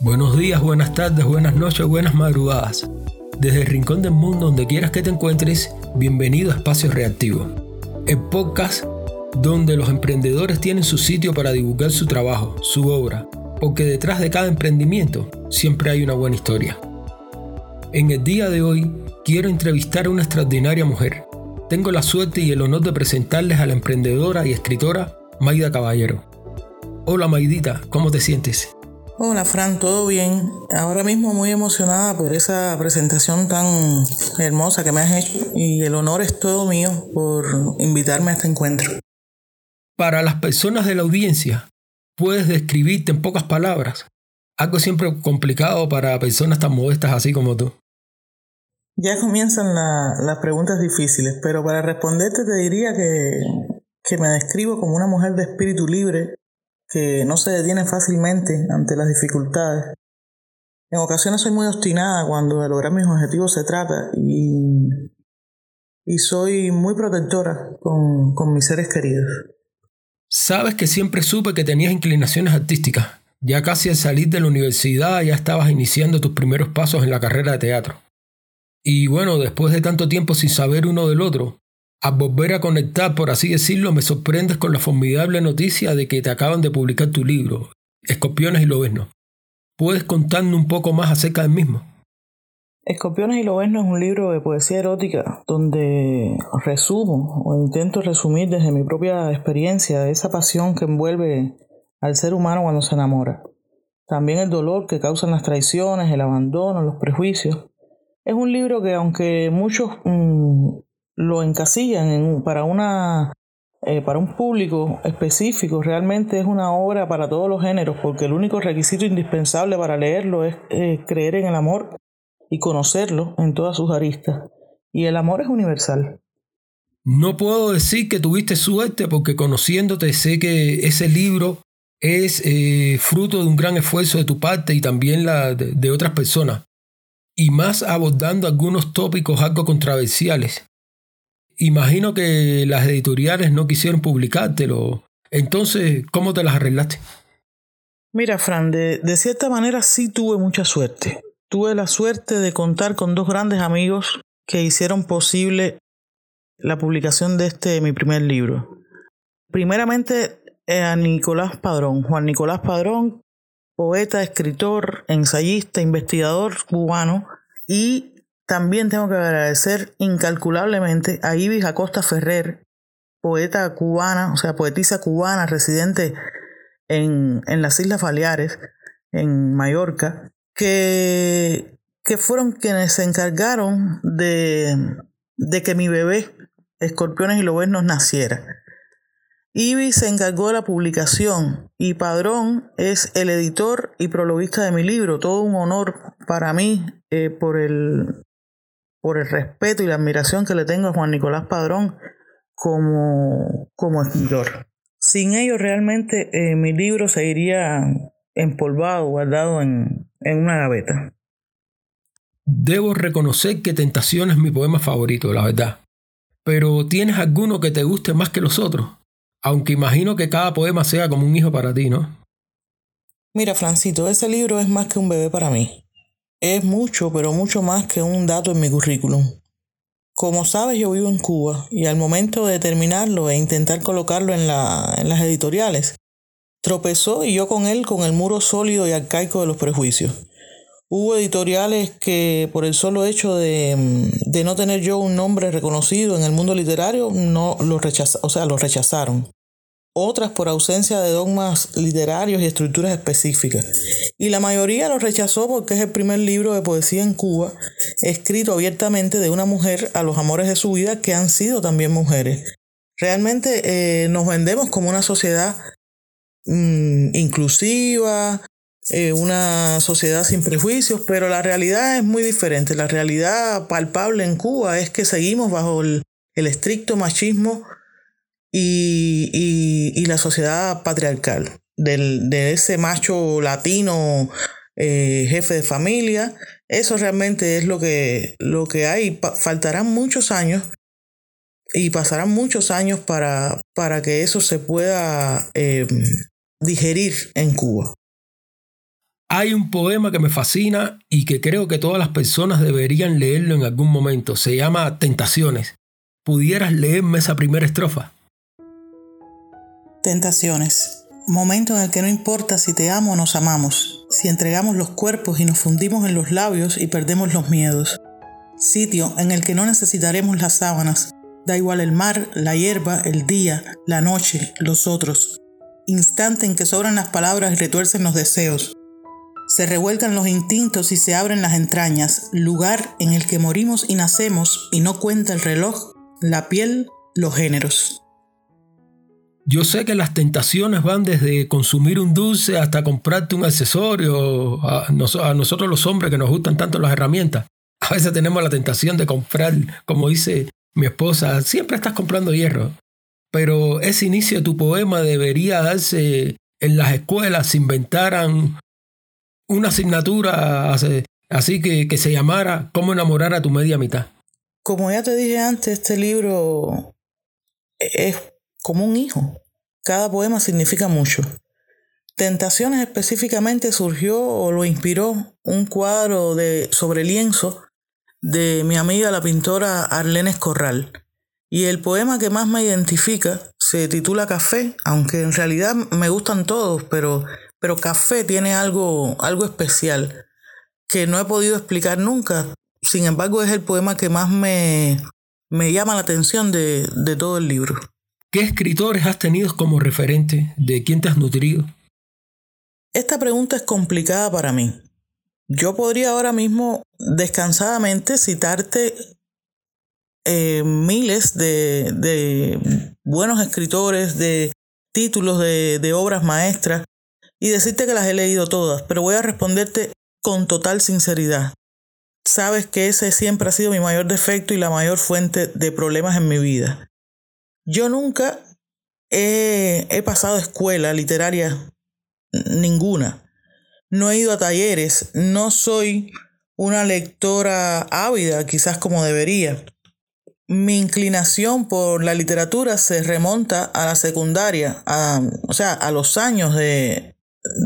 Buenos días, buenas tardes, buenas noches, buenas madrugadas. Desde el rincón del mundo donde quieras que te encuentres, bienvenido a Espacio Reactivo, el podcast donde los emprendedores tienen su sitio para divulgar su trabajo, su obra, porque detrás de cada emprendimiento siempre hay una buena historia. En el día de hoy quiero entrevistar a una extraordinaria mujer. Tengo la suerte y el honor de presentarles a la emprendedora y escritora Maida Caballero. Hola Maidita, ¿cómo te sientes? Hola Fran, ¿todo bien? Ahora mismo muy emocionada por esa presentación tan hermosa que me has hecho y el honor es todo mío por invitarme a este encuentro. Para las personas de la audiencia, ¿puedes describirte en pocas palabras? Algo siempre complicado para personas tan modestas así como tú. Ya comienzan las preguntas difíciles, pero para responderte te diría que, que me describo como una mujer de espíritu libre, que no se detiene fácilmente ante las dificultades. En ocasiones soy muy obstinada cuando de lograr mis objetivos se trata y, y soy muy protectora con, con mis seres queridos. Sabes que siempre supe que tenías inclinaciones artísticas. Ya casi al salir de la universidad ya estabas iniciando tus primeros pasos en la carrera de teatro. Y bueno, después de tanto tiempo sin saber uno del otro, al volver a conectar, por así decirlo, me sorprendes con la formidable noticia de que te acaban de publicar tu libro, Escorpiones y Lobezno. ¿Puedes contarme un poco más acerca del mismo? Escorpiones y Lobezno es un libro de poesía erótica donde resumo o intento resumir desde mi propia experiencia esa pasión que envuelve al ser humano cuando se enamora. También el dolor que causan las traiciones, el abandono, los prejuicios. Es un libro que aunque muchos mm, lo encasillan para una eh, para un público específico realmente es una obra para todos los géneros porque el único requisito indispensable para leerlo es eh, creer en el amor y conocerlo en todas sus aristas. Y el amor es universal. No puedo decir que tuviste suerte porque conociéndote sé que ese libro es eh, fruto de un gran esfuerzo de tu parte y también la de otras personas. Y más abordando algunos tópicos algo controversiales imagino que las editoriales no quisieron publicártelo. Entonces, ¿cómo te las arreglaste? Mira, Fran, de, de, cierta manera sí tuve mucha suerte. Tuve la suerte de contar con dos grandes amigos que hicieron posible la publicación de este mi primer libro. Primeramente eh, a Nicolás Padrón, Juan Nicolás Padrón, poeta, escritor, ensayista, investigador cubano y también tengo que agradecer incalculablemente a Ibis Acosta Ferrer, poeta cubana, o sea, poetisa cubana residente en, en las Islas Baleares, en Mallorca, que, que fueron quienes se encargaron de, de que mi bebé, Escorpiones y Lobeznos, naciera. Ibis se encargó de la publicación y Padrón es el editor y prologuista de mi libro. Todo un honor para mí eh, por el por el respeto y la admiración que le tengo a Juan Nicolás Padrón como, como escritor. Sin ello realmente eh, mi libro seguiría empolvado, guardado en, en una gaveta. Debo reconocer que Tentación es mi poema favorito, la verdad. Pero ¿tienes alguno que te guste más que los otros? Aunque imagino que cada poema sea como un hijo para ti, ¿no? Mira, Francito, ese libro es más que un bebé para mí es mucho, pero mucho más que un dato en mi currículum. Como sabes, yo vivo en Cuba y al momento de terminarlo e intentar colocarlo en, las editoriales, tropezó y yo con él con el muro sólido y arcaico de los prejuicios. Hubo editoriales que por el solo hecho de, de no tener yo un nombre reconocido en el mundo literario, no lo rechazaron, o sea, lo rechazaron otras por ausencia de dogmas literarios y estructuras específicas. Y la mayoría lo rechazó porque es el primer libro de poesía en Cuba escrito abiertamente de una mujer a los amores de su vida que han sido también mujeres. Realmente eh, nos vendemos como una sociedad mm, inclusiva, eh, una sociedad sin prejuicios, pero la realidad es muy diferente. La realidad palpable en Cuba es que seguimos bajo el estricto machismo y, la sociedad patriarcal, de ese macho latino eh, jefe de familia. Eso realmente es lo que, lo que hay. faltarán muchos años y pasarán muchos años para, para que eso se pueda em, digerir en Cuba. Hay un poema que me fascina y que creo que todas las personas deberían leerlo en algún momento. Se llama Tentaciones. ¿Pudieras leerme esa primera estrofa? Tentaciones. Momento en el que no importa si te amo o nos amamos, si entregamos los cuerpos y nos fundimos en los labios y perdemos los miedos. Sitio en el que no necesitaremos las sábanas. Da igual el mar, la hierba, el día, la noche, los otros. Instante en que sobran las palabras y retuercen los deseos. Se revuelcan los instintos y se abren las entrañas. Lugar en el que morimos y nacemos y no cuenta el reloj, la piel, los géneros. Yo sé que las tentaciones van desde consumir un dulce hasta comprarte un accesorio. A, nosotros los hombres que nos gustan tanto las herramientas. A veces tenemos la tentación de comprar, como dice mi esposa, siempre estás comprando hierro. Pero ese inicio de tu poema debería darse en las escuelas, si inventaran una asignatura así que, que se llamara Cómo enamorar a tu media mitad. Como ya te dije antes, este libro es como un hijo. Cada poema significa mucho. Tentaciones específicamente surgió o lo inspiró un cuadro de sobre lienzo de mi amiga la pintora Arlene Corral. Y el poema que más me identifica se titula Café, aunque en realidad me gustan todos, pero, pero Café tiene algo, algo especial que no he podido explicar nunca. Sin embargo, es el poema que más me, me llama la atención de, de todo el libro. ¿Qué escritores has tenido como referente? ¿De quién te has nutrido? Esta pregunta es complicada para mí. Yo podría ahora mismo descansadamente citarte eh, miles de, de, buenos escritores, de títulos de, de obras maestras y decirte que las he leído todas, pero voy a responderte con total sinceridad. Sabes que ese siempre ha sido mi mayor defecto y la mayor fuente de problemas en mi vida. Yo nunca he, pasado escuela literaria ninguna. No he ido a talleres, no soy una lectora ávida, quizás como debería. Mi inclinación por la literatura se remonta a la secundaria, o sea, a los años de,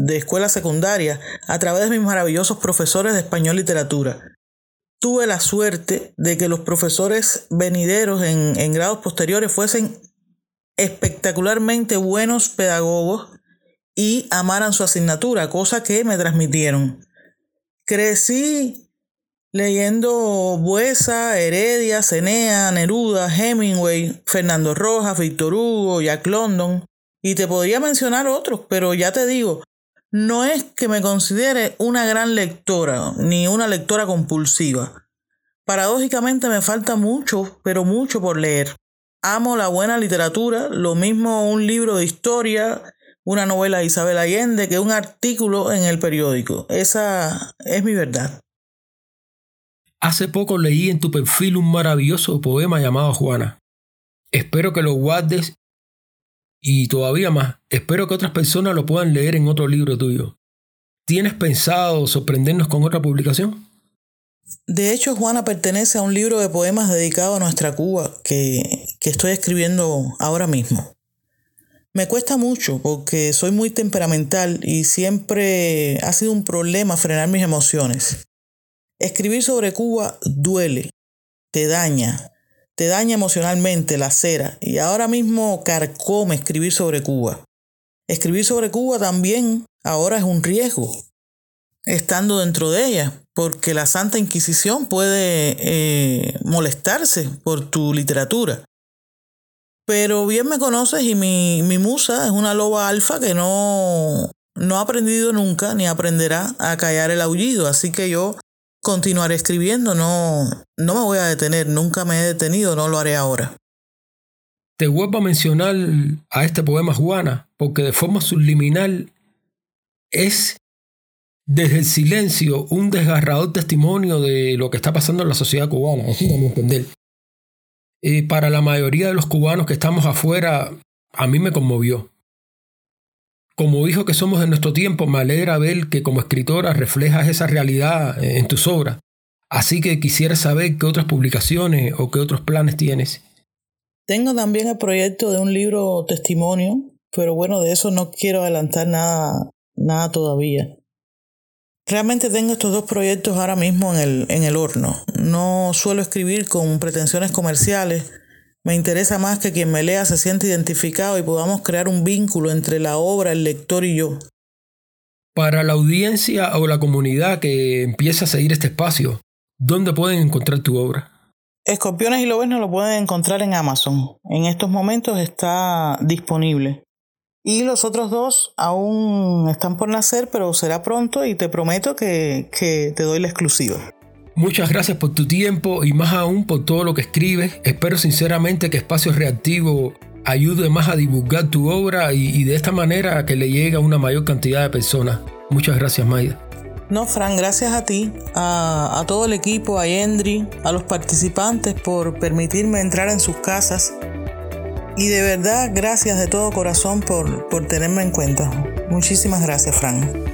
escuela secundaria, a través de mis maravillosos profesores de español literatura tuve la suerte de que los profesores venideros en, en grados posteriores fuesen espectacularmente buenos pedagogos y amaran su asignatura, cosa que me transmitieron. Crecí leyendo Buesa, Heredia, Cenea, Neruda, Hemingway, Fernando Rojas, Víctor Hugo, Jack London, y te podría mencionar otros, pero ya te digo, no es que me considere una gran lectora, ni una lectora compulsiva. Paradójicamente me falta mucho, pero mucho por leer. Amo la buena literatura, lo mismo un libro de historia, una novela de Isabel Allende, que un artículo en el periódico. Esa es mi verdad. Hace poco leí en tu perfil un maravilloso poema llamado Juana. Espero que lo guardes y todavía más, espero que otras personas lo puedan leer en otro libro tuyo. ¿Tienes pensado sorprendernos con otra publicación? De hecho, Juana pertenece a un libro de poemas dedicado a nuestra Cuba que, que estoy escribiendo ahora mismo. Me cuesta mucho porque soy muy temperamental y siempre ha sido un problema frenar mis emociones. Escribir sobre Cuba duele, te daña, te daña emocionalmente, la cera, y ahora mismo carcome escribir sobre Cuba. Escribir sobre Cuba también ahora es un riesgo, estando dentro de ella, porque la Santa Inquisición puede eh, molestarse por tu literatura. Pero bien me conoces y mi, mi musa es una loba alfa que no, no ha aprendido nunca ni aprenderá a callar el aullido, así que yo continuaré escribiendo, no, no me voy a detener, nunca me he detenido, no lo haré ahora. Te vuelvo a mencionar a este poema Juana, porque de forma subliminal es desde el silencio un desgarrador testimonio de lo que está pasando en la sociedad cubana, así a entender. Eh, para la mayoría de los cubanos que estamos afuera, a mí me conmovió. Como hijo que somos de nuestro tiempo, me alegra ver que como escritora reflejas esa realidad en tus obras. Así que quisiera saber qué otras publicaciones o qué otros planes tienes. Tengo también el proyecto de un libro testimonio, pero bueno, de eso no quiero adelantar nada, nada todavía. Realmente tengo estos dos proyectos ahora mismo en el, en el horno. No suelo escribir con pretensiones comerciales. Me interesa más que quien me lea se siente identificado y podamos crear un vínculo entre la obra, el lector y yo. Para la audiencia o la comunidad que empieza a seguir este espacio, ¿dónde pueden encontrar tu obra? Escorpiones y Lobes no lo pueden encontrar en Amazon. En estos momentos está disponible. Y los otros dos aún están por nacer, pero será pronto y te prometo que, que te doy la exclusiva. Muchas gracias por tu tiempo y más aún por todo lo que escribes. Espero sinceramente que Espacio Reactivo ayude más a divulgar tu obra y, de esta manera que le llegue a una mayor cantidad de personas. Muchas gracias, Maida. No, Fran, gracias a ti, a, todo el equipo, a Endry, a los participantes por permitirme entrar en sus casas y de verdad, gracias de todo corazón por, por tenerme en cuenta. Muchísimas gracias, Fran.